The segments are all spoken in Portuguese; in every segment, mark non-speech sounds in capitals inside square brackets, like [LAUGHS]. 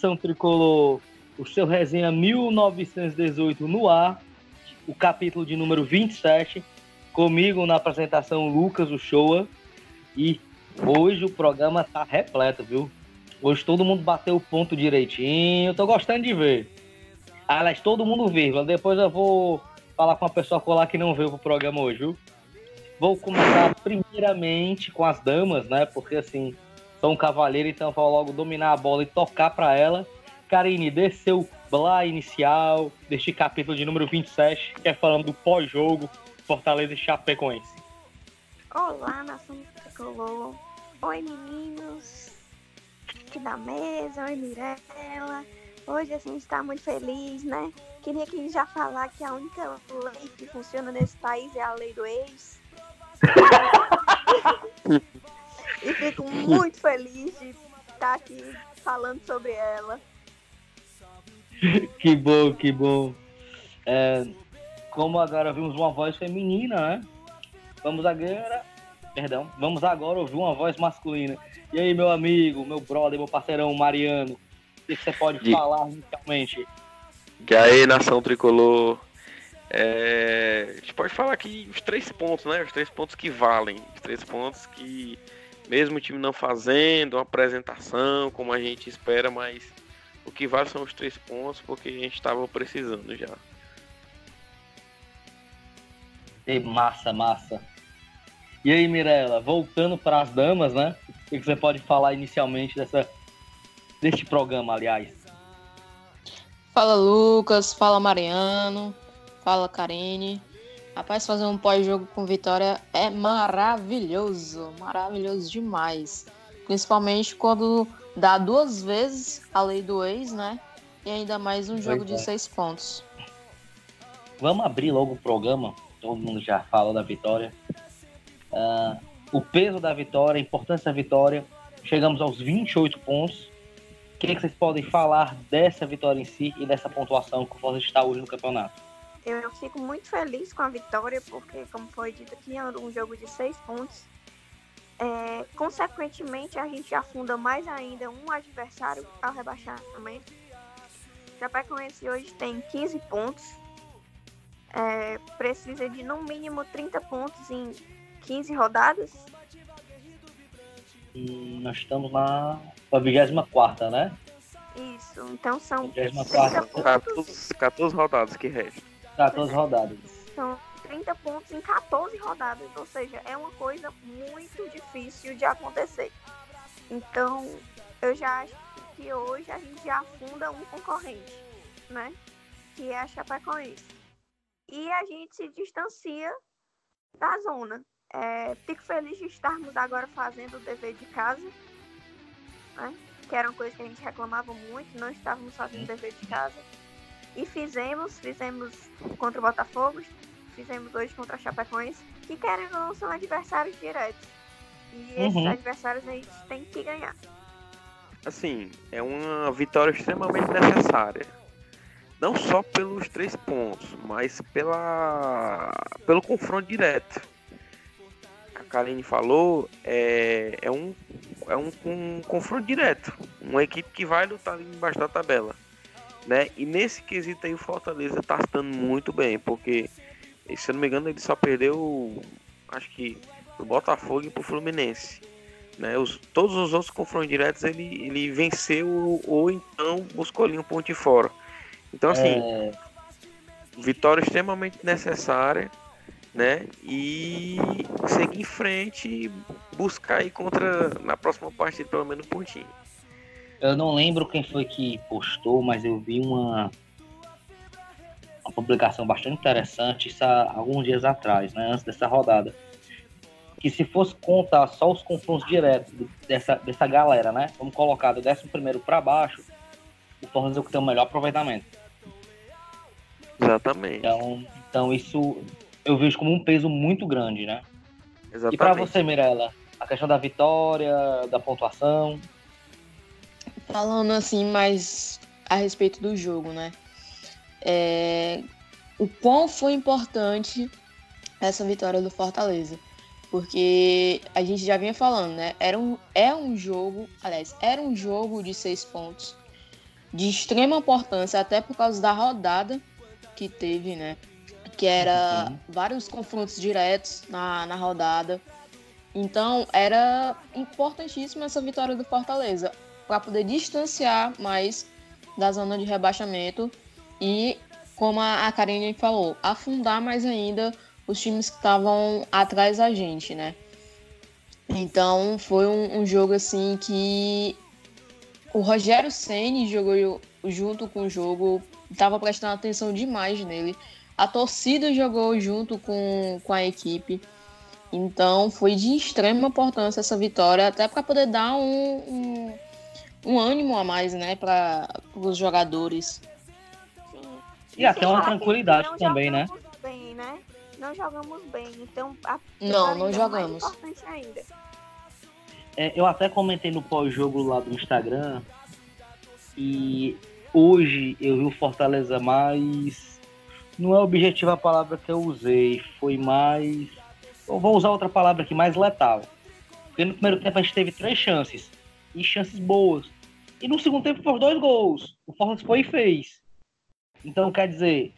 Nação tricolor! O seu resenha 1918 no ar, o capítulo de número 27. Comigo na apresentação, Lucas, o Showa. E hoje o programa tá repleto, viu? Hoje todo mundo bateu o ponto direitinho. Tô gostando de ver. Aliás, todo mundo vírgula. Depois eu vou falar com a pessoa colar que não veio pro programa hoje, viu? Vou começar primeiramente com as damas, né? Porque assim, sou um cavalheiro, então vou logo dominar a bola e tocar para ela. Karine, dê seu blá inicial deste capítulo de número 27, que é falando do pós-jogo Fortaleza e Chapecoense. Olá, nação tricolor. Oi, meninos aqui da mesa. Oi, Mirella. Hoje, assim, está muito feliz, né? Queria que já falar que a única lei que funciona nesse país é a lei do ex. [LAUGHS] e fico muito feliz de estar aqui falando sobre ela. Que bom, que bom. É, como agora vimos uma voz feminina, né? Vamos agora. Perdão, vamos agora ouvir uma voz masculina. E aí, meu amigo, meu brother, meu parceirão Mariano, o que você pode e... falar inicialmente? E aí, nação tricolor, é, a gente pode falar que os três pontos, né? Os três pontos que valem. Os três pontos que, mesmo o time não fazendo uma apresentação como a gente espera, mas o que vale são os três pontos, porque a gente estava precisando já. E massa, massa. E aí, Mirella, voltando para as damas, né? O que você pode falar inicialmente dessa, deste programa, aliás? Fala, Lucas. Fala, Mariano. Fala, Karine. Rapaz, fazer um pós-jogo com vitória é maravilhoso, maravilhoso demais. Principalmente quando dá duas vezes a lei do ex, né? E ainda mais um jogo de é. seis pontos. Vamos abrir logo o programa. Todo mundo já falou da vitória. Uh, o peso da vitória, a importância da vitória. Chegamos aos 28 pontos. O que, é que vocês podem falar dessa vitória em si e dessa pontuação que o Fortaleza está hoje no campeonato? Eu fico muito feliz com a vitória, porque, como foi dito aqui, é um jogo de seis pontos. É, consequentemente, a gente afunda mais ainda um adversário ao rebaixamento. Chapecoense hoje tem 15 pontos. É, precisa de no mínimo 30 pontos em 15 rodadas. E nós estamos na 24, né? Isso, então são 24, 14, 14 rodadas que restam. 14 rodadas. São 30 pontos em 14 rodadas, ou seja, é uma coisa muito difícil de acontecer. Então, eu já acho que hoje a gente já afunda um concorrente, né? Que é a Chapecoense. E a gente se distancia da zona. É, fico feliz de estarmos agora fazendo o dever de casa, né? Que era uma coisa que a gente reclamava muito, não estávamos fazendo o dever de casa. E fizemos, fizemos contra o Botafogo, fizemos hoje contra a Chapecoense, que querendo ou não são adversários diretos. E esses uhum. adversários a gente tem que ganhar. Assim, é uma vitória extremamente necessária. Não só pelos três pontos, mas pela pelo confronto direto. A Kaline falou, é, é, um, é um, um confronto direto. Uma equipe que vai lutar ali embaixo da tabela né? E nesse quesito aí o Fortaleza tá estando muito bem, porque se eu não me engano ele só perdeu, acho que pro Botafogo e pro Fluminense. Né, os, todos os outros confrontos diretos ele, ele venceu ou então buscou ali um ponto de fora. Então assim, é... vitória extremamente necessária, né? E seguir em frente e buscar aí contra na próxima partida pelo menos um pontinho. Eu não lembro quem foi que postou, mas eu vi uma, uma publicação bastante interessante isso há alguns dias atrás, né, antes dessa rodada. Que se fosse contar só os confrontos diretos dessa, dessa galera, né? Vamos colocar do 11 para baixo, o Fortaleza que tem o melhor aproveitamento. Exatamente. Então, então isso eu vejo como um peso muito grande, né? Exatamente. E para você, Mirella, a questão da vitória, da pontuação. Falando assim mais a respeito do jogo, né? É, o quão foi importante essa vitória do Fortaleza. Porque a gente já vinha falando, né? Era um, é um jogo, aliás, era um jogo de seis pontos de extrema importância, até por causa da rodada que teve, né? Que era uhum. vários confrontos diretos na, na rodada. Então, era importantíssima essa vitória do Fortaleza para poder distanciar mais da zona de rebaixamento e, como a Karine falou, afundar mais ainda os times que estavam atrás da gente, né? Então, foi um, um jogo assim que o Rogério Ceni jogou junto com o jogo, estava prestando atenção demais nele. A torcida jogou junto com, com a equipe. Então foi de extrema importância essa vitória, até para poder dar um, um, um, ânimo a mais né, para os jogadores. Sim. E até uma tranquilidade também, né? Bem, né? Não jogamos bem, então a não, não jogamos. É, eu até comentei no pós-jogo lá do Instagram e hoje eu vi o Fortaleza mais. Não é objetivo a palavra que eu usei, foi mais. Eu vou usar outra palavra aqui, mais letal. Porque no primeiro tempo a gente teve três chances. E chances boas. E no segundo tempo foram dois gols. O Fortaleza foi e fez. Então, quer dizer,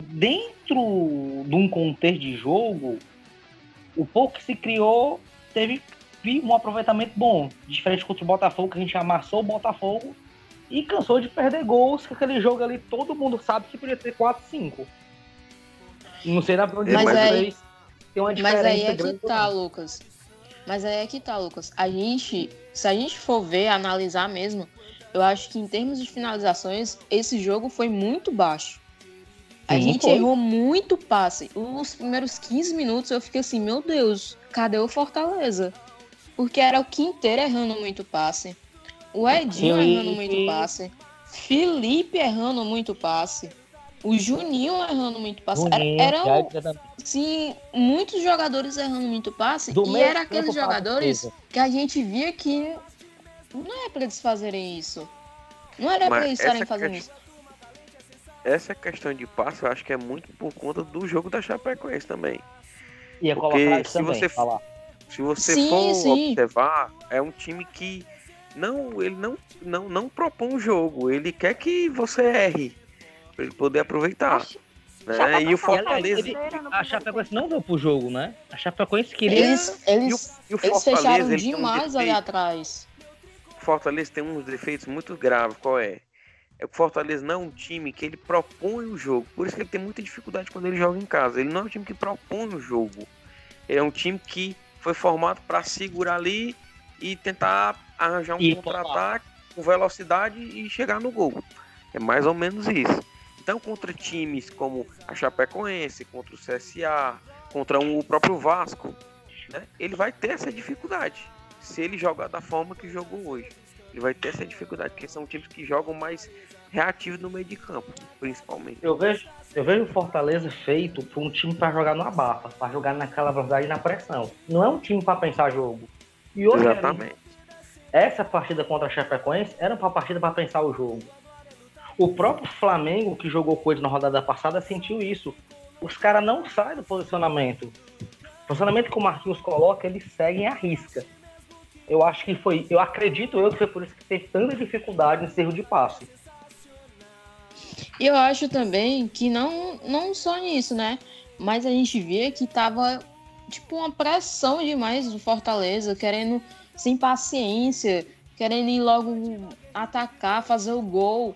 dentro de um contexto de jogo, o pouco que se criou teve um aproveitamento bom. Diferente contra o Botafogo, que a gente amassou o Botafogo e cansou de perder gols, que aquele jogo ali todo mundo sabe que podia ter 4, 5. Não sei na onde mas aí, tem uma diferença Mas aí é que tá, Lucas. Mas aí é que tá, Lucas. A gente, se a gente for ver, analisar mesmo, eu acho que em termos de finalizações, esse jogo foi muito baixo. A Sim, gente foi. errou muito passe. Os primeiros 15 minutos eu fiquei assim, meu Deus, cadê o Fortaleza? Porque era o Quinteiro errando muito passe. O Edinho errando muito passe. Felipe errando muito passe. O Juninho errando muito passe. Juninho, era, eram, sim, muitos jogadores errando muito passe. Do e eram aqueles jogadores que a gente via que não é para eles fazerem isso. Não era para eles estarem fazendo isso. Essa questão de passe, eu acho que é muito por conta do jogo da Chapecoense também. Ia Porque colocar se também, você falar. Se você sim, for sim. observar, é um time que não, ele não, não, não propõe um jogo, ele quer que você erre, para ele poder aproveitar. Né? E o Fortaleza. Ele, a Chapecoense não veio pro jogo, né? A Chapecoense queria. Eles, eles, e o, e o eles fecharam demais um ali atrás. O Fortaleza tem uns defeitos muito graves. Qual é? É que o Fortaleza não é um time que ele propõe o jogo. Por isso que ele tem muita dificuldade quando ele joga em casa. Ele não é um time que propõe o jogo. Ele é um time que foi formado para segurar ali e tentar arranjar um contra-ataque com velocidade e chegar no gol. É mais ou menos isso. Então, contra times como a Chapecoense, contra o CSA, contra um, o próprio Vasco, né, ele vai ter essa dificuldade. Se ele jogar da forma que jogou hoje, ele vai ter essa dificuldade, porque são times que jogam mais reativos no meio de campo, principalmente. Eu vejo, eu vejo o Fortaleza feito para um time para jogar no abafa, para jogar naquela velocidade e na pressão. Não é um time para pensar jogo. E hoje, Exatamente. essa partida contra a Chapecoense era uma partida para pensar o jogo. O próprio Flamengo, que jogou com na rodada passada, sentiu isso. Os caras não saem do posicionamento. O posicionamento que o Marquinhos coloca, eles seguem a risca. Eu acho que foi, eu acredito eu que foi por isso que teve tanta dificuldade em erro de passe. E eu acho também que não, não só nisso, né? Mas a gente vê que tava tipo uma pressão demais do Fortaleza, querendo sem paciência, querendo ir logo atacar, fazer o gol.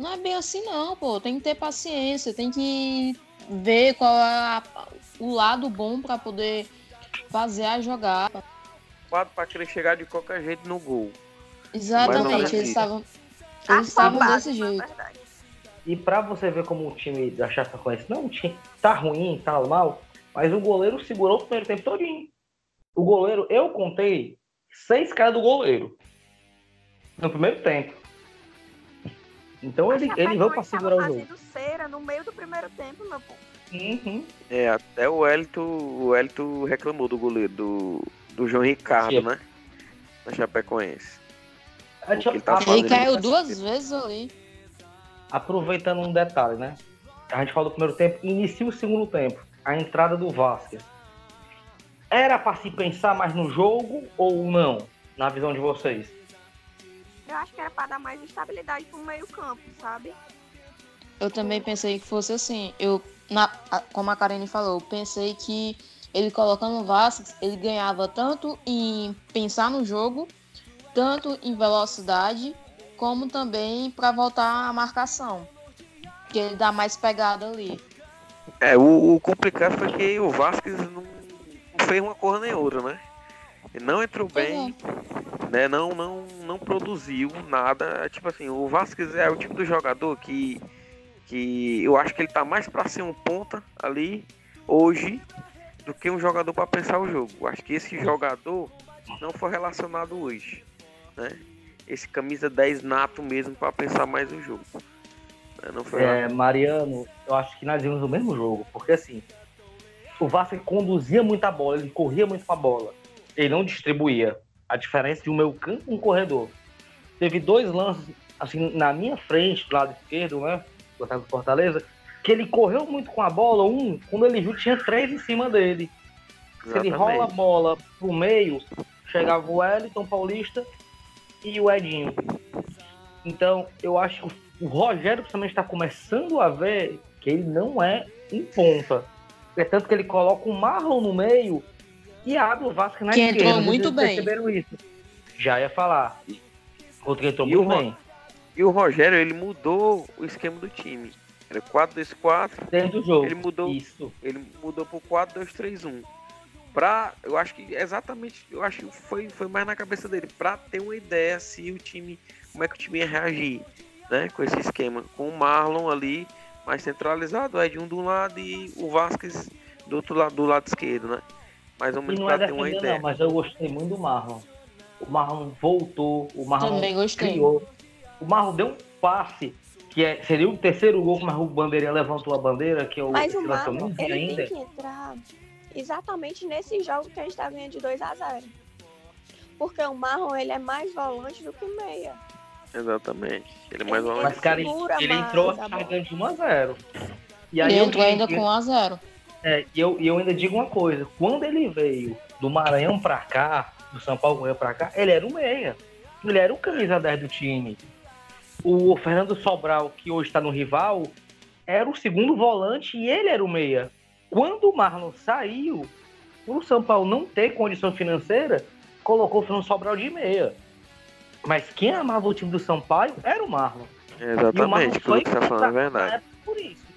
Não é bem assim não, pô. Tem que ter paciência, tem que ver qual é a, o lado bom para poder fazer a jogada. Para querer chegar de qualquer jeito no gol. Exatamente, eles estavam eles estavam desse jeito. E para você ver como o time da Chapecoense não time tá ruim, tá mal, mas o goleiro segurou o primeiro tempo todinho. O goleiro, eu contei seis caras do goleiro no primeiro tempo. Então ele, ele veio para segurar o jogo. cera no meio do primeiro tempo, meu pô. Uhum. É, até o Elito, o Elito reclamou do goleiro, do, do João Ricardo, Sim. né? Na Chapecoense. Ele, tá ele caiu duas vezes ali aproveitando um detalhe, né? A gente falou do primeiro tempo, inicia o segundo tempo. A entrada do Vasquez. era para se pensar mais no jogo ou não, na visão de vocês? Eu acho que era para dar mais estabilidade pro meio campo, sabe? Eu também pensei que fosse assim. Eu, na, como a Karine falou, eu pensei que ele colocando o Vasquez, ele ganhava tanto em pensar no jogo, tanto em velocidade, como também para voltar à marcação. Que ele dá mais pegada ali. É, o, o complicado foi que o Vasquez não, não fez uma cor nem outra, né? Ele não entrou bem, né? Não, não, não produziu nada. Tipo assim, o Vasquez é o tipo do jogador que, que eu acho que ele tá mais para ser um ponta ali hoje do que um jogador para pensar o jogo. Eu acho que esse jogador não foi relacionado hoje, né? Esse camisa 10 nato mesmo para pensar mais o jogo. Né? Não foi é, Mariano, eu acho que nós vimos o mesmo jogo, porque assim, o Vasco conduzia muita bola, ele corria muito com a bola, ele não distribuía. A diferença de um meio campo e um corredor. Teve dois lances, assim, na minha frente, do lado esquerdo, né? Do Fortaleza, que ele correu muito com a bola. Um, quando ele viu, tinha três em cima dele. Exatamente. Se ele rola a bola pro meio, chegava o Wellington Paulista e o Edinho. Então, eu acho que o Rogério também está começando a ver que ele não é em ponta. É tanto que ele coloca o Marlon no meio e abre o Vasco na que esquerda. entrou muito bem. Perceberam isso. Já ia falar. Outro que entrou e muito bem. E o Rogério, ele mudou o esquema do time. Era 4-2-4. Dentro do jogo. Ele mudou, Isso. Ele mudou pro 4-2-3-1. Pra, eu acho que exatamente, eu acho que foi, foi mais na cabeça dele, pra ter uma ideia se o time, como é que o time ia reagir, né, com esse esquema, com o Marlon ali, mais centralizado, o Edinho de um lado e o Vasquez do outro lado, do lado esquerdo, né, mais ou menos pra é ter uma ideia. Não, mas eu gostei muito do Marlon, o Marlon voltou, o Marlon Também gostei. criou, o Marlon deu um passe que é, seria o terceiro gol, mas o Bandeirinha levantou a bandeira, que é o Mas o Marlon, ele ainda. tem que entrar exatamente nesse jogo que a gente tá ganhando de 2 a 0 Porque o Marlon, ele é mais volante do que meia. Exatamente. Ele é mais volante. Mas, cara, ele, ele entrou chegando de 1 a 0 e aí Ele entrou ainda com 1 a 0 É, e eu, e eu ainda digo uma coisa. Quando ele veio do Maranhão pra cá, do São Paulo veio pra cá, ele era o meia. Ele era o camisa 10 do time o Fernando Sobral, que hoje está no rival, era o segundo volante e ele era o meia. Quando o Marlon saiu, o São Paulo não ter condição financeira, colocou o Fernando Sobral de meia. Mas quem amava o time do São Paulo era o Marlon. Exatamente, o que você está falando é verdade. Por isso.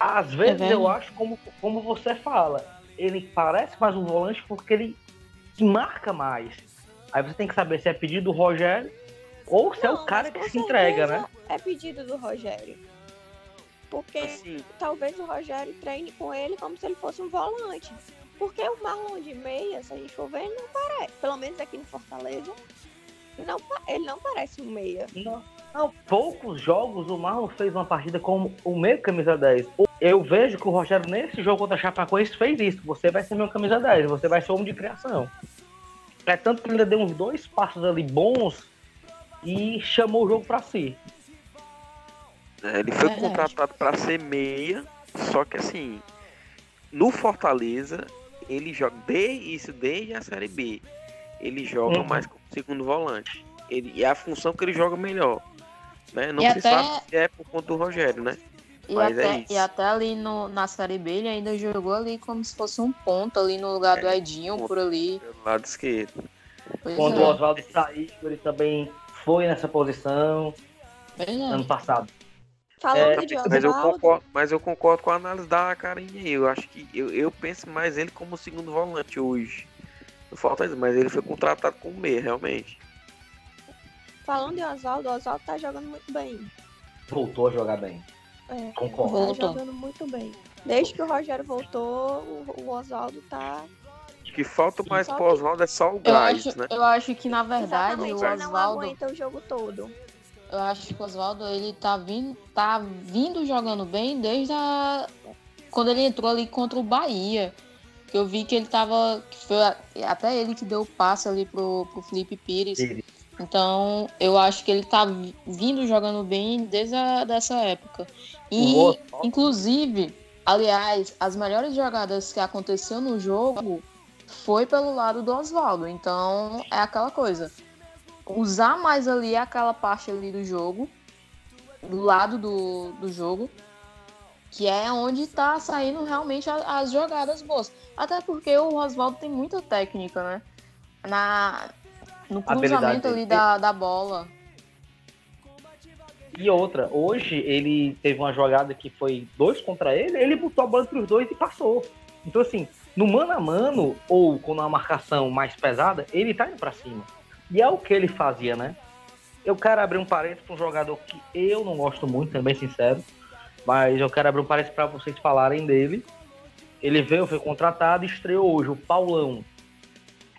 Às vezes é eu acho, como, como você fala, ele parece mais um volante porque ele marca mais. Aí você tem que saber se é pedido do Rogério ou se não, é o cara que se entrega, né? É pedido do Rogério. Porque assim. talvez o Rogério treine com ele como se ele fosse um volante. Porque o Marlon de meia, se a gente for ver, ele não parece. Pelo menos aqui no Fortaleza, não, ele não parece um meia. Não. Não, poucos jogos o Marlon fez uma partida como o meio camisa 10. Eu vejo que o Rogério, nesse jogo contra a Chapecoense, fez isso. Você vai ser meu camisa 10, você vai ser homem de criação. É tanto que ele ainda deu uns dois passos ali bons e chamou o jogo para si. É, ele foi é contratado para ser meia, só que assim, no Fortaleza, ele joga desde isso desde a série B. Ele joga uhum. mais como segundo volante. Ele, é a função que ele joga melhor. Né? Não e se até... sabe se é por conta do Rogério, né? E Mas até, é isso. e até ali no, na série B ele ainda jogou ali como se fosse um ponto ali no lugar é, do Edinho, por ali. Pelo lado esquerdo. Pois Quando é. o Oswaldo saiu, ele também foi nessa posição ano passado. Falando é, de mas eu, concordo, mas eu concordo com a análise da Carinha. Eu acho que eu, eu penso mais ele como segundo volante hoje. Não falta isso, mas ele foi contratado como meia, realmente. Falando de Oswaldo, o Oswaldo tá jogando muito bem. Voltou a jogar bem. É, Concordo. Tá voltou. jogando muito bem. Desde que o Rogério voltou, o, o Oswaldo tá o que falta mais pro Oswaldo é só o gás, eu acho, né? Eu acho que, na verdade, Exatamente, o Oswaldo... não aguenta o jogo todo. Eu acho que o Oswaldo, ele tá vindo, tá vindo jogando bem desde a... Quando ele entrou ali contra o Bahia. Que eu vi que ele tava... Que foi até ele que deu o passe ali pro, pro Felipe Pires. Sim. Então, eu acho que ele tá vindo jogando bem desde a, dessa época. E, inclusive, Aliás, as melhores jogadas que aconteceu no jogo foi pelo lado do Oswaldo. Então, é aquela coisa. Usar mais ali aquela parte ali do jogo, do lado do, do jogo, que é onde tá saindo realmente a, as jogadas boas. Até porque o Oswaldo tem muita técnica, né? Na, no cruzamento ali da, da bola. E outra, hoje ele teve uma jogada que foi dois contra ele, ele botou a bola entre os dois e passou. Então, assim, no mano a mano, ou com uma marcação mais pesada, ele tá indo pra cima. E é o que ele fazia, né? Eu quero abrir um parênteses para um jogador que eu não gosto muito, bem sincero, mas eu quero abrir um parênteses para vocês falarem dele. Ele veio, foi contratado e estreou hoje, o Paulão.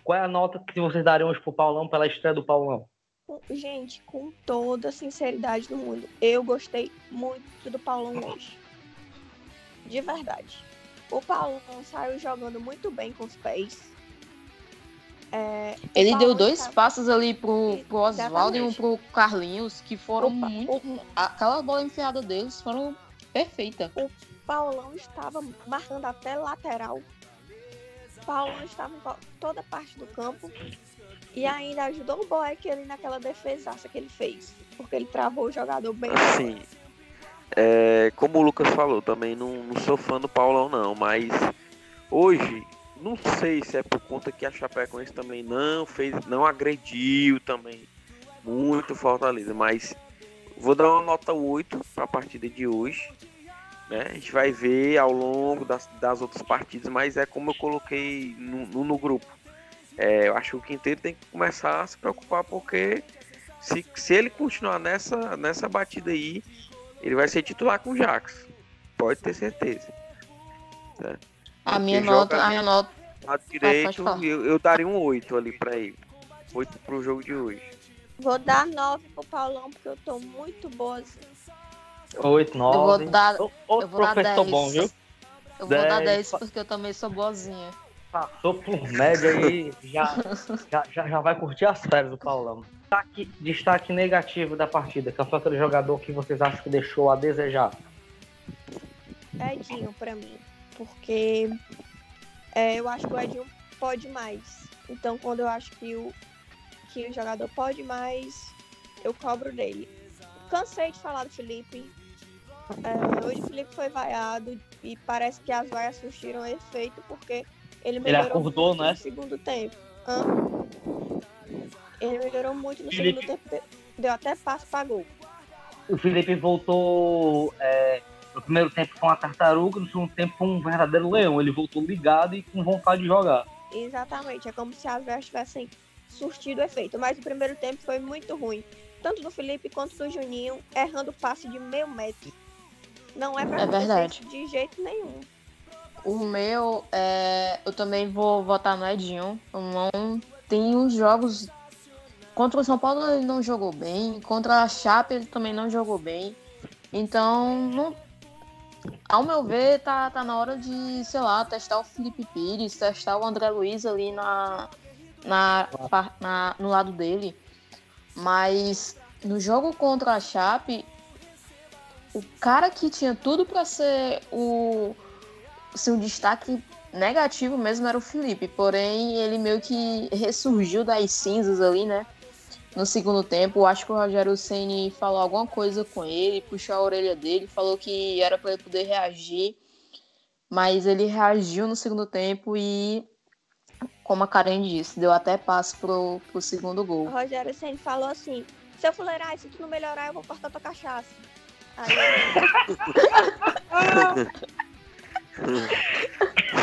Qual é a nota que vocês dariam hoje pro Paulão pela estreia do Paulão? Gente, com toda a sinceridade do mundo, eu gostei muito do Paulão hoje. De verdade. O Paulão saiu jogando muito bem com os pés. É, ele deu dois tá... passos ali pro, pro Oswaldo e um pro Carlinhos, que foram Opa, muito. Opa. Aquela bola enfiada deles foram perfeita. O Paulão estava marcando até lateral. O Paulão estava em toda parte do campo. E ainda ajudou o Boeck ali naquela defesaça que ele fez. Porque ele travou o jogador bem. Sim. É, como o Lucas falou, também não, não sou fã do Paulão, não. Mas hoje, não sei se é por conta que a Chapecoense também não fez, não agrediu também muito Fortaleza. Mas vou dar uma nota 8 para a partida de hoje. Né? A gente vai ver ao longo das, das outras partidas, mas é como eu coloquei no, no, no grupo é, eu acho que o Quinteiro tem que começar a se preocupar porque se, se ele continuar nessa, nessa batida aí, ele vai ser titular com o Jax. Pode ter certeza. Né? A minha nota, a minha nota. Lado direito, eu, eu daria um 8 ali pra ele. 8 pro jogo de hoje. Vou dar 9 pro Paulão, porque eu tô muito boa. Assim. 8, 9. Eu vou dar, eu vou dar 10. bom, viu? Eu vou 10. dar 10 porque eu também sou boazinha passou por média aí, já, já, já, já, vai curtir as férias do Paulão. Destaque, destaque negativo da partida, que foi aquele jogador que vocês acham que deixou a desejar? Edinho, pra mim. Porque é, eu acho que o Edinho pode mais. Então, quando eu acho que o, que o jogador pode mais, eu cobro dele. Cansei de falar do Felipe. É, hoje o Felipe foi vaiado e parece que as vaias surtiram efeito porque ele melhorou ele acordou, muito né? no segundo tempo. Hã? Ele melhorou muito no Felipe... segundo tempo. Deu até passo para gol. O Felipe voltou. É, no primeiro tempo com uma tartaruga, no segundo tempo com um verdadeiro leão. Ele voltou ligado e com vontade de jogar. Exatamente. É como se as vestes tivessem surtido efeito. Mas o primeiro tempo foi muito ruim. Tanto do Felipe quanto do Juninho, errando passe de meio metro. Não é pra é verdade. de jeito nenhum. O meu, é, eu também vou votar no Edinho. Não tem uns jogos contra o São Paulo ele não jogou bem, contra a Chape ele também não jogou bem. Então, não, ao meu ver, tá, tá na hora de, sei lá, testar o Felipe Pires, testar o André Luiz ali na, na, na no lado dele. Mas no jogo contra a Chape, o cara que tinha tudo para ser o assim, o destaque negativo mesmo era o Felipe, porém ele meio que ressurgiu das cinzas ali, né? No segundo tempo, acho que o Rogério Ceni falou alguma coisa com ele, puxou a orelha dele, falou que era para ele poder reagir, mas ele reagiu no segundo tempo e, como a Karen disse, deu até passo pro, pro segundo gol. O Rogério Ceni falou assim: se eu fuleirar, se tu não melhorar, eu vou cortar tua cachaça.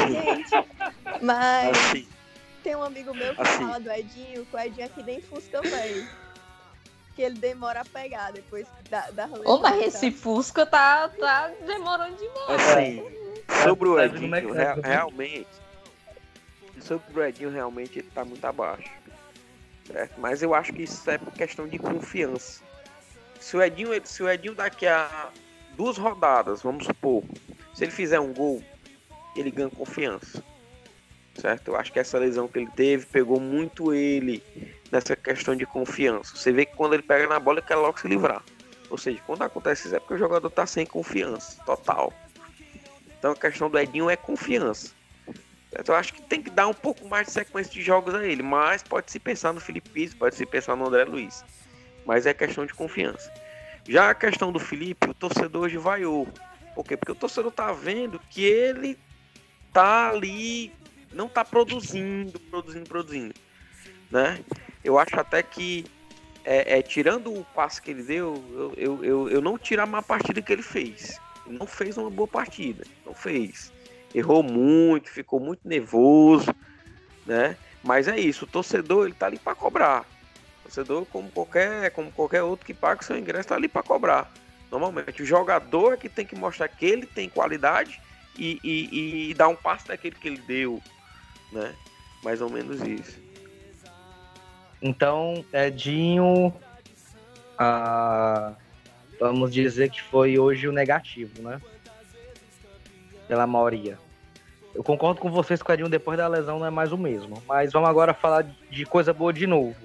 Gente, mas assim, tem um amigo meu que assim. fala do Edinho, que o Edinho é que nem Fusca velho. Que ele demora a pegar depois da, da Ô, mas esse Fusca tá, tá demorando demais. Assim, sobre o Edinho, real, realmente. Sobre o Edinho, realmente ele tá muito abaixo. Certo? Mas eu acho que isso é por questão de confiança. Se o Edinho, se o Edinho daqui a duas rodadas, vamos supor, se ele fizer um gol, ele ganha confiança. Certo? Eu acho que essa lesão que ele teve pegou muito ele nessa questão de confiança. Você vê que quando ele pega na bola, ele quer logo se livrar. Ou seja, quando acontece isso é porque o jogador tá sem confiança total. Então a questão do Edinho é confiança. Então, eu acho que tem que dar um pouco mais de sequência de jogos a ele, mas pode se pensar no Felipe Pires, pode se pensar no André Luiz. Mas é questão de confiança. Já a questão do Felipe, o torcedor hoje vaiou. Por quê? Porque o torcedor tá vendo que ele tá ali, não tá produzindo, produzindo, produzindo. Né? Eu acho até que, é, é tirando o passe que ele deu, eu, eu, eu, eu não tiro a má partida que ele fez. Ele não fez uma boa partida, não fez errou muito, ficou muito nervoso, né? Mas é isso, o torcedor ele tá ali para cobrar. Torcedor, como qualquer, como qualquer outro que paga o seu ingresso, tá ali para cobrar. Normalmente, o jogador é que tem que mostrar que ele tem qualidade e, e, e dar um passo daquele que ele deu, né? Mais ou menos isso. Então, Edinho, ah, vamos dizer que foi hoje o negativo, né? pela maioria. Eu concordo com vocês que o Edinho depois da lesão não é mais o mesmo. Mas vamos agora falar de coisa boa de novo.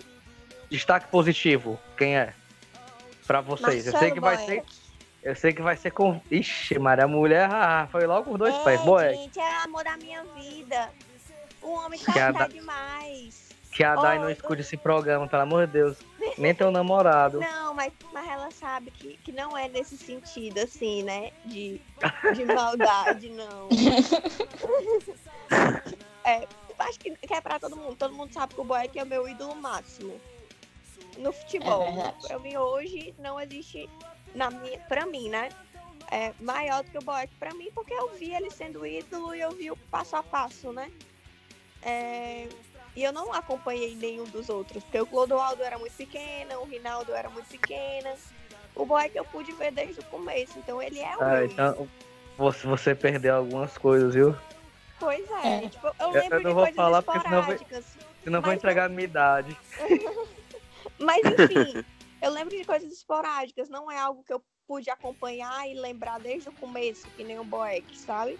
Destaque positivo, quem é? Para vocês. Marcelo eu sei que vai Boeck. ser. Eu sei que vai ser com. Ixi, Maria, a mulher ah, foi logo os dois É, pés. Boeck. gente, é o amor da minha vida. O homem tá, Que a tá da- demais. Que a Dai não escute esse programa, pelo amor de Deus. [LAUGHS] Nem teu namorado. Não, mas, mas ela sabe que, que não é nesse sentido, assim, né? De, de maldade, não. [LAUGHS] é, eu acho que, que é pra todo mundo. Todo mundo sabe que o Boeck é o meu ídolo máximo. No futebol. É pra mim, hoje, não existe, na minha, pra mim, né? É maior do que o Boeck pra mim, porque eu vi ele sendo ídolo e eu vi o passo a passo, né? É, e eu não acompanhei nenhum dos outros, porque o Clodoaldo era muito pequena, o Rinaldo era muito pequena. O Boeck eu pude ver desde o começo, então ele é o Ah, então você, você perdeu algumas coisas, viu? Pois é, É. tipo, eu Eu lembro não de vou coisas falar porque senão vai- esporádicas. Senão vou entregar a minha idade. [LAUGHS] Mas enfim, eu lembro de coisas esporádicas, não é algo que eu pude acompanhar e lembrar desde o começo, que nem o Boeck, sabe?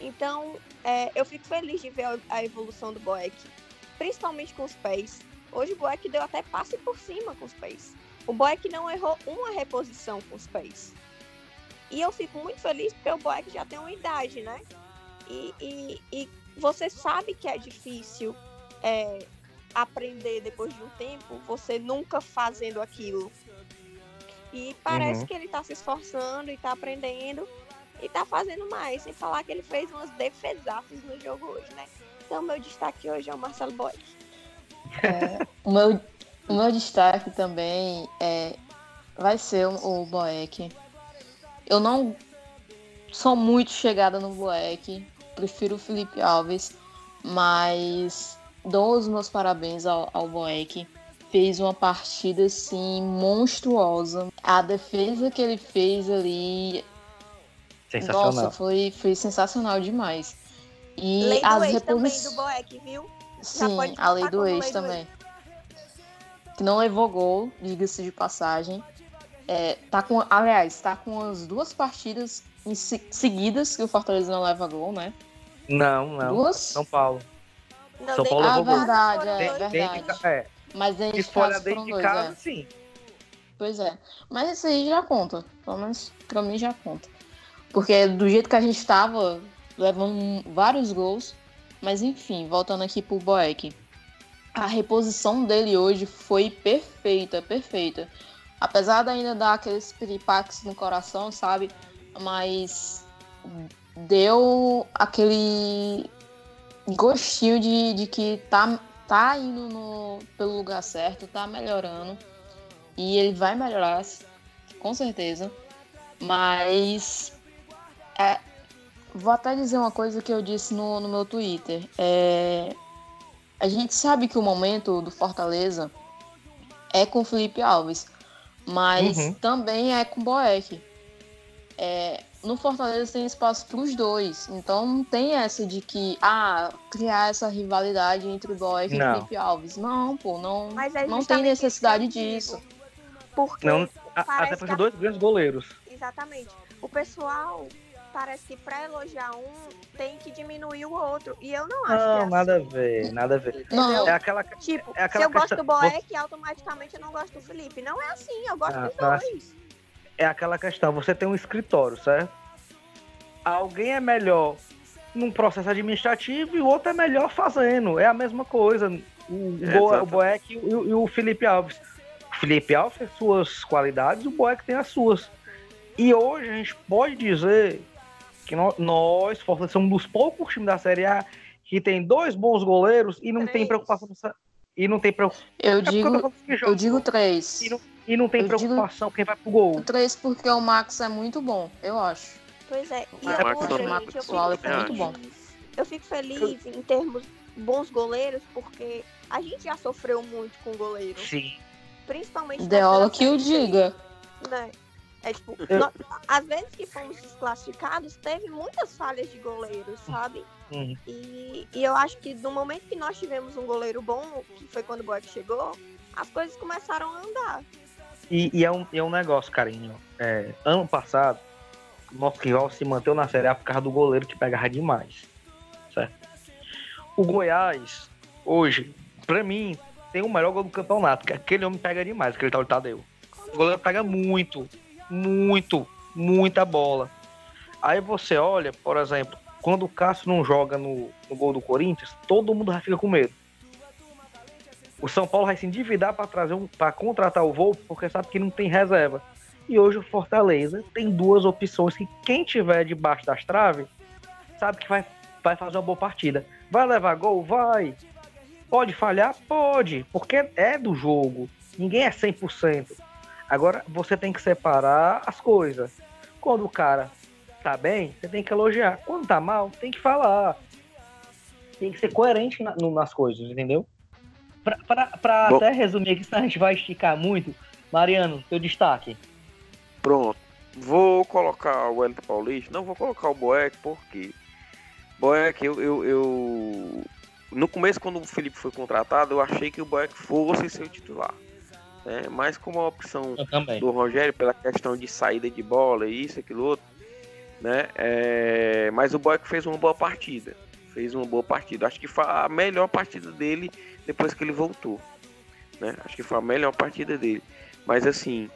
Então, é, eu fico feliz de ver a- evolução do Boeck, principalmente com os pés. Hoje o Boeck deu até passe por cima com os pés. O Boeck não errou uma reposição com os pés. E eu fico muito feliz porque o Boeck já tem uma idade, né? E, e, e você sabe que é difícil é, aprender depois de um tempo, você nunca fazendo aquilo. E parece Uhum. que ele tá se esforçando e tá aprendendo e tá fazendo mais, sem falar que ele fez umas defesaças no jogo hoje, né? Então meu destaque hoje é o Marcelo Boeck. O meu, o meu destaque também é, vai ser o, o Boeck. Eu não sou muito chegada no Boeck, prefiro o Felipe Alves, mas dou os meus parabéns ao, ao Boeck. Fez uma partida assim monstruosa. A defesa que ele fez ali, Sensacional. nossa, foi, foi sensacional demais. E Lei do as ex também reposições. do Boeck, viu? Sim, a lei do ex lei do também. Que não levou gol, diga-se de passagem. É, tá com, aliás, tá com as duas partidas em se- seguidas que o Fortaleza não leva gol, né? Não, não. Duas? São Paulo. Não, São Paulo de levou Verdade, é Dentro de verdade. ca- é, Mas dentro se de for casa dentro foram de dois, casa, é. sim. Pois é. Mas isso aí já conta. Pelo menos pra mim já conta. Porque do jeito que a gente tava, levando vários gols. Mas enfim, voltando aqui pro Boeck. A reposição dele hoje foi perfeita, perfeita. Apesar de ainda dar aqueles piripaques no coração, sabe? Mas deu aquele gostinho de, de que tá, tá indo no, pelo lugar certo, tá melhorando. E ele vai melhorar, com certeza. Mas é, vou até dizer uma coisa que eu disse no, no meu Twitter. É, a gente sabe que o momento do Fortaleza é com o Felipe Alves, mas Uhum. também é com o Boeck. É, no Fortaleza tem espaço para os dois, então não tem essa de que ah criar essa rivalidade entre o Boeck e Não. o Felipe Alves. Não, pô, não, Mas é não tem necessidade disso. Porque Não, até porque que a- dois grandes goleiros. Exatamente. O pessoal parece que pra elogiar um tem que diminuir o outro. E eu não acho que é Não, assim, nada a ver, nada a ver. Não, É aquela. Tipo, É aquela se eu gosto questão- do Boeck, automaticamente eu não gosto do Felipe. Não é assim, eu gosto Ah, dos tá. É aquela questão. Você tem um escritório, certo? alguém é melhor num processo administrativo e o outro é melhor fazendo. É a mesma coisa. O, É, Bo- o. Boeck e o, e o Felipe Alves. O Felipe Alves tem suas qualidades, o Boeck tem as suas. E hoje a gente pode dizer que nó- nós, Fortaleza, somos um dos poucos times da Série A que tem dois bons goleiros e não tem Três. preocupação. nessa- E não tem preocupação. Eu É eu digo, eu jogo. digo três. E não, e não tem eu digo- preocupação quem vai pro gol. Três porque o Max é muito bom, eu acho. Pois é. E Max outra, é um gente, eu é muito feliz. bom. Eu fico feliz em termos bons goleiros, porque a gente já sofreu muito com goleiro. Sim. Principalmente Deola que o diga. né? É tipo, Eu- nó- às vezes que fomos desclassificados, teve muitas falhas de goleiros, sabe? Uhum. E, e eu acho que no momento que nós tivemos um goleiro bom, que foi quando o Boeck chegou, as coisas começaram a andar. E, e é, um, é um negócio, carinho. É, ano passado, nosso rival se manteve na Série A por causa do goleiro que pegava demais. Certo? O Goiás, hoje, pra mim, tem o melhor gol do campeonato, que aquele homem pega demais, aquele tal de Tadeu. O goleiro pega muito, muito, muita bola. Aí você olha, por exemplo, quando o Cássio não joga no, no gol do Corinthians, todo mundo já fica com medo. O São Paulo vai se endividar para trazer um, para contratar o Volpe, porque sabe que não tem reserva. E hoje o Fortaleza tem duas opções que quem tiver debaixo das traves sabe que vai, vai fazer uma boa partida. Vai levar gol? Vai. Pode falhar? Pode, porque é do jogo. Ninguém é 100%. Agora você tem que separar as coisas. Quando o cara tá bem, você tem que elogiar. Quando tá mal, tem que falar. Tem que ser coerente na- no- nas coisas, entendeu? Bom. até resumir aqui, senão a gente vai esticar muito. Mariano, teu destaque. Pronto. Vou colocar o Wellington Paulista. Não vou colocar o Boeck, porque Boeck, eu, eu, eu- No começo, quando o Felipe foi contratado, eu achei que o Boeck fosse ser o titular. Né? Mas como a opção do Rogério, pela questão de saída de bola, isso, aquilo outro, né? É, Mas o Boeck fez uma boa partida. Fez uma boa partida. Acho que foi a melhor partida dele depois que ele voltou. Né? Acho que foi a melhor partida dele. Mas assim,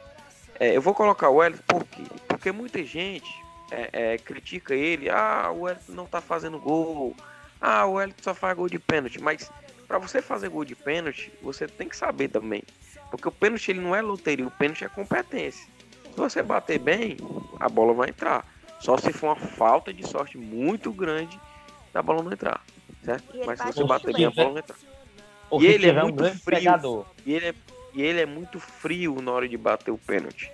é, eu vou colocar o Wellington por quê? Porque muita gente é, é, critica ele. Ah, o Wellington não tá fazendo gol. Ah, o Wellington só faz gol de pênalti. Mas para você fazer gol de pênalti, você tem que saber também. Porque o pênalti ele não é loteria, o pênalti é competência. Se você bater bem, a bola vai entrar. Só se for uma falta de sorte muito grande da bola não entrar. Certo? E ele Mas se você bater bem, a bola não entrar. E ele é um muito frio. pegador. E ele é, e ele é muito frio na hora de bater o pênalti.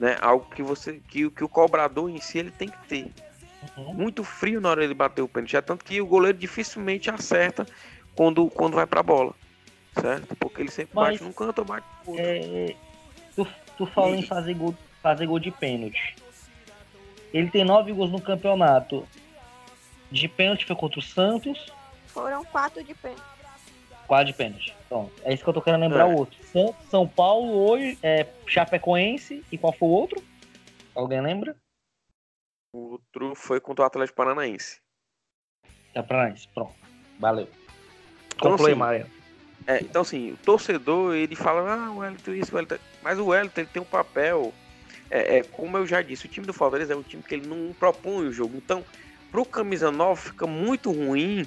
Né? Algo que você que, que o cobrador em si ele tem que ter. Uhum. Muito frio na hora de bater o pênalti. É tanto que o goleiro dificilmente acerta quando, quando vai pra bola. Certo? Porque ele sempre Mas- bate num canto ou bate no outro. É, tu, tu falou em fazer gol, fazer gol de pênalti. Ele tem nove gols no campeonato. De pênalti foi contra o Santos, Foram quatro de pênalti. quatro de pênalti. Então, é isso que eu tô querendo lembrar É. o outro. Santos, São Paulo, hoje, é, Chapecoense, e qual foi o outro? Alguém lembra? O outro foi contra o Atlético Paranaense. Tá pra nós. Pronto. Valeu. Então, Conclui, assim, Maria. É, então assim, o torcedor ele fala, ah, o Wellington isso, o Wellington. Mas o Wellington ele tem um papel, é, é, como eu já disse, o time do Fortaleza é um time que ele não propõe o jogo. Então, pro camisa 9 fica muito ruim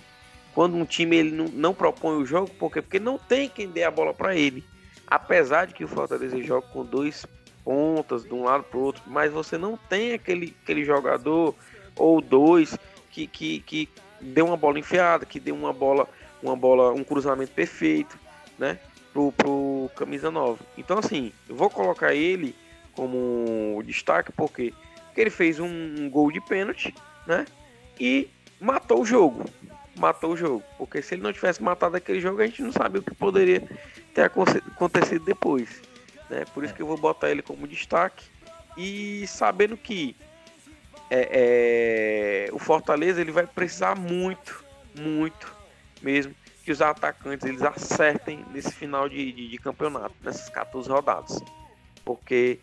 quando um time ele não, não propõe o jogo, por quê? Porque não tem quem dê a bola para ele. Apesar de que o Fortaleza joga com dois pontas de um lado pro outro, mas você não tem aquele, aquele jogador ou dois que, que, que dê uma bola enfiada, que dê uma bola uma bola, um cruzamento perfeito, né? Pro, pro camisa 9. Então, assim, eu vou colocar ele como destaque porque, porque ele fez um, um gol de pênalti, né? E matou o jogo. Matou o jogo. Porque se ele não tivesse matado aquele jogo, a gente não sabe o que poderia ter aconte- acontecido depois. Né? Por isso que eu vou botar ele como destaque. E sabendo que é, é, o Fortaleza ele vai precisar muito, muito mesmo que os atacantes eles acertem nesse final de, de, de campeonato, nessas 14 rodadas. Porque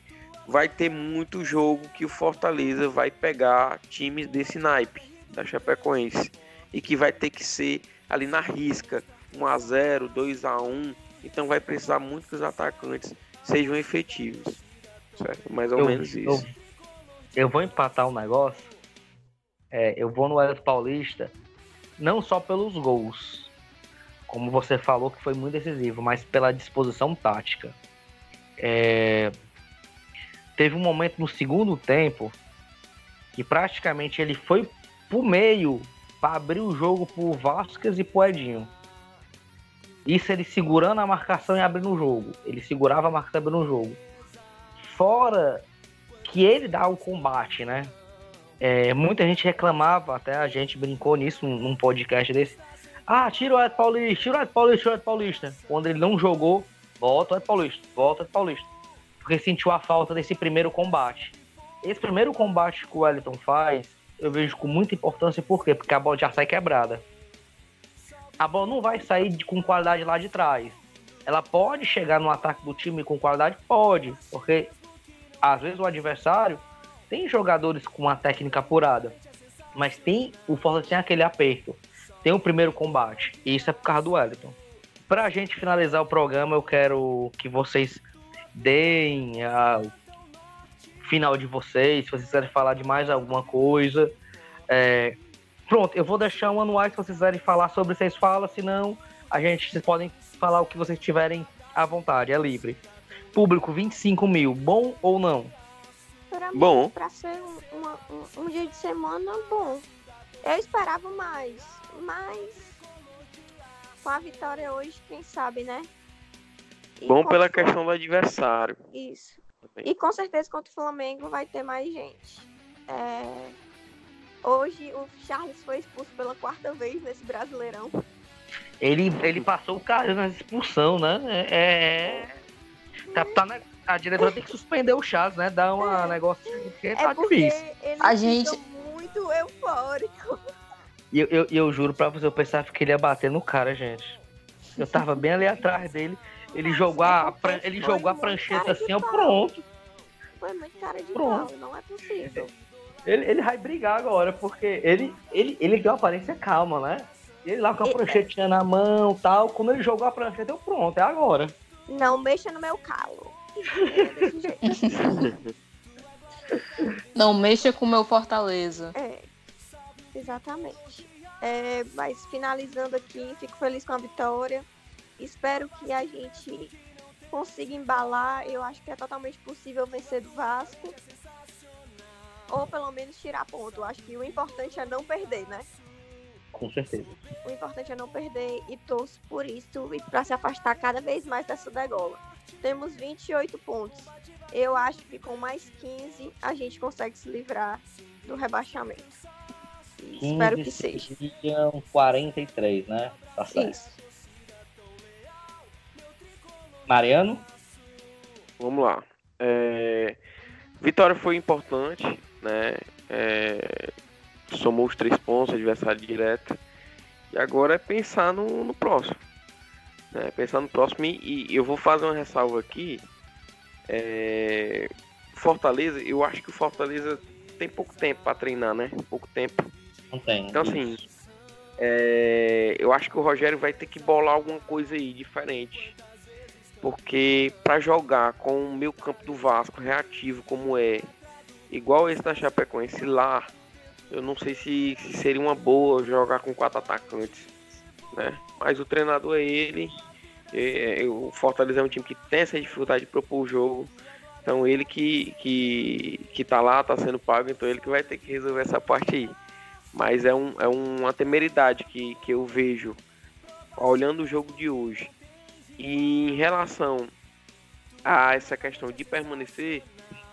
vai ter muito jogo que o Fortaleza vai pegar times desse naipe, da Chapecoense, e que vai ter que ser ali na risca, 1 a 0, 2 a 1. Então vai precisar muito que os atacantes sejam efetivos. Certo? Mais ou Eu, menos eu, isso. eu vou empatar o negócio é, eu vou no Wellington Paulista não só pelos gols, como você falou que foi muito decisivo, mas pela disposição tática. É, teve um momento no segundo tempo que praticamente ele foi pro meio para abrir o jogo pro Vasquez e pro Edinho. Isso ele segurando a marcação e abrindo o jogo. Ele segurava a marcação e abrindo o jogo. Fora que ele dá o combate, né? É, muita gente reclamava, até a gente brincou nisso num podcast desse. Ah, tira o Ed Paulista, tira o Ed Paulista, tira o Ed Paulista. Quando ele não jogou, volta o Ed Paulista, volta o Ed Paulista. Porque sentiu a falta desse primeiro combate. Esse primeiro combate que o Wellington faz, eu vejo com muita importância, por quê? Porque a bola já sai quebrada. A bola não vai sair com qualidade lá de trás. Ela pode chegar no ataque do time com qualidade? Pode, porque às vezes o adversário tem jogadores com uma técnica apurada, mas tem o Fortaleza tem aquele aperto, tem o primeiro combate, e isso é por causa do Wellington. Pra gente finalizar o programa, eu quero que vocês deem a, final de vocês, se vocês quiserem falar de mais alguma coisa. É, pronto, eu vou deixar um anual se vocês quiserem falar sobre, vocês falam, senão a gente, vocês podem falar o que vocês tiverem à vontade, é livre. Público 25 mil, bom ou não? Pra mim, Bom. pra ser um, uma- um- um dia de semana, bom. Eu esperava mais, mas com a vitória hoje, quem sabe, né? E Bom pela questão do adversário. Isso. E com certeza contra o Flamengo vai ter mais gente. É, Hoje o Charles foi expulso pela quarta vez nesse Brasileirão. Ele, ele passou o cara na expulsão, né? É. é- Tá, tá na- a diretora tem que suspender o Chaz, né? Dar um negócio porque tá é porque difícil. ele A gente- muito eufórico. E eu, eu, eu juro pra você, eu pensava que ele ia bater no cara, gente. Eu tava bem ali atrás dele. Ele jogou a, ele jogou a prancheta assim, ó, pronto. Foi muito cara de Pronto. pau, não é possível. Ele, ele vai brigar agora, porque ele, ele, ele tem uma aparência calma, né? Ele lá com a E- pranchetinha na mão tal. Quando ele jogou a prancheta, eu pronto, é agora. Não mexa no meu calo. É desse jeito. [LAUGHS] Não mexa com o meu Fortaleza. É, exatamente. É, mas finalizando aqui, fico feliz com a vitória. Espero que a gente consiga embalar. Eu acho que é totalmente possível vencer do Vasco. Ou pelo menos tirar ponto. Eu acho que o importante é não perder, né? Com certeza. O importante é não perder e torço por isso e para se afastar cada vez mais dessa degola. Temos 28 pontos. Eu acho que com mais 15 a gente consegue se livrar do rebaixamento. Espero que seja. seriam 43, né? Tá certo. Isso. Mariano? Vamos lá. É, Vitória foi importante, né? É, Somou os três pontos, adversário direto. E agora é pensar no, no próximo. Né? Pensar no próximo e, e eu vou fazer uma ressalva aqui. É, Fortaleza, eu acho que o Fortaleza tem pouco tempo para treinar, né? Pouco tempo. Não tem. Então, assim, é, eu acho que o Rogério vai ter que bolar alguma coisa aí diferente. Porque para jogar com o meio campo do Vasco reativo como é, igual esse da Chapecoense lá, eu não sei se, se seria uma boa jogar com quatro atacantes. Né? Mas o treinador é ele. é, o Fortaleza é um time que tem essa dificuldade de propor o jogo. Então ele que, que, que tá lá, tá sendo pago, então ele que vai ter que resolver essa parte aí. Mas é, um, é uma temeridade que, que eu vejo olhando o jogo de hoje. E em relação a essa questão de permanecer,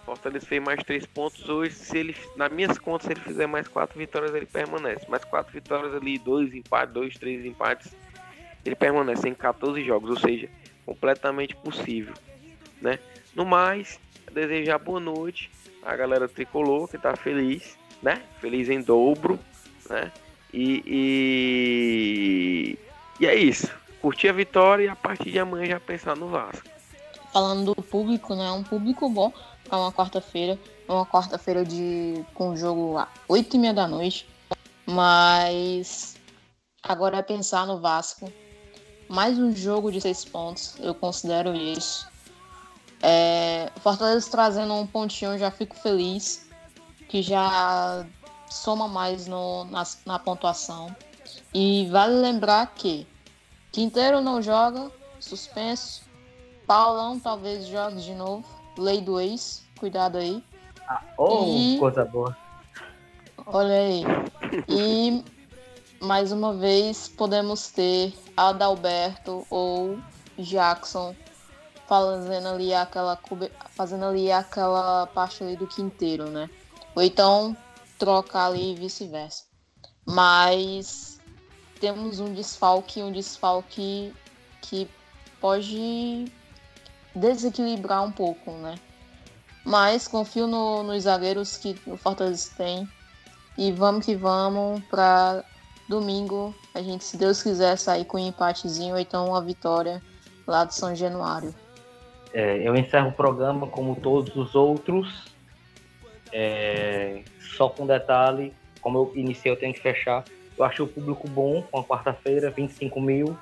Fortaleza fez mais três pontos hoje. Se ele, nas minhas contas, se ele fizer mais quatro vitórias, ele permanece. Mais quatro vitórias ali, dois empates, dois, três empates, ele permanece em 14 jogos, ou seja, completamente possível, né? No mais, desejar boa noite à galera tricolor que tá feliz, né? Feliz em dobro, né? E, e, e é isso. Curtir a vitória e a partir de amanhã já pensar no Vasco. Falando do público, né? É um público bom para uma quarta-feira. É uma quarta-feira de com jogo às 8 e meia da noite. Mas agora é pensar no Vasco. Mais um jogo de seis pontos, eu considero isso. É, Fortaleza trazendo um pontinho, já fico feliz. Que já soma mais no, na, na pontuação. E vale lembrar que Quinteiro não joga, suspenso. Paulão talvez jogue de novo. Lei do ex, cuidado aí. Ah, oh, e... coisa boa. Olha aí. E mais uma vez podemos ter Adalberto ou Jackson fazendo ali aquela fazendo ali aquela parte ali do quinteiro, né? Ou então trocar ali e vice-versa. Mas temos um desfalque, um desfalque que pode desequilibrar um pouco, né? Mas confio no, nos zagueiros que o Fortaleza tem. E vamos que vamos para domingo a gente, se Deus quiser, sair com um empatezinho ou então uma vitória lá de São Januário. É, eu encerro o programa como todos os outros. É, só com um detalhe, como eu iniciei, eu tenho que fechar. Eu achei o público bom com a quarta-feira, 25 mil.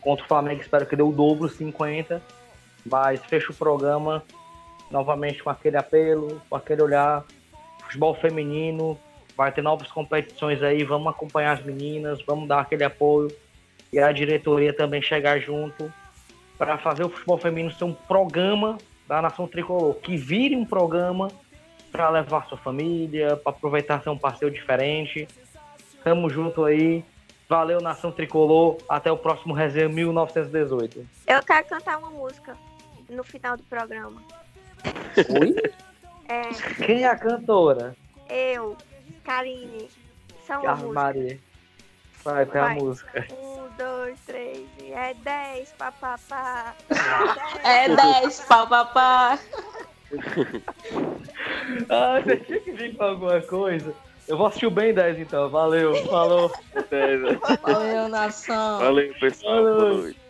Contra o Flamengo, espero que dê o dobro, 50. Mas fecho o programa novamente com aquele apelo, com aquele olhar. Futebol feminino, vai ter novas competições aí, vamos acompanhar as meninas, vamos dar aquele apoio. E a diretoria também chegar junto para fazer o futebol feminino ser um programa da Nação Tricolor, que vire um programa para levar sua família, para aproveitar ser um passeio diferente. Tamo junto aí. Valeu, Nação Tricolor. Até o próximo Resenha 1918. Eu quero cantar uma música no final do programa. Oi? É. Quem é a cantora? Eu, Karine. São Maria. Vai, tem a música. Um, dois, três, e é dez, papapá. É dez, papapá. [LAUGHS] ah, você tinha que vir com alguma coisa. Eu vou assistir o Ben 10 então. Valeu, falou. Valeu, nação. Valeu, pessoal. Boa noite.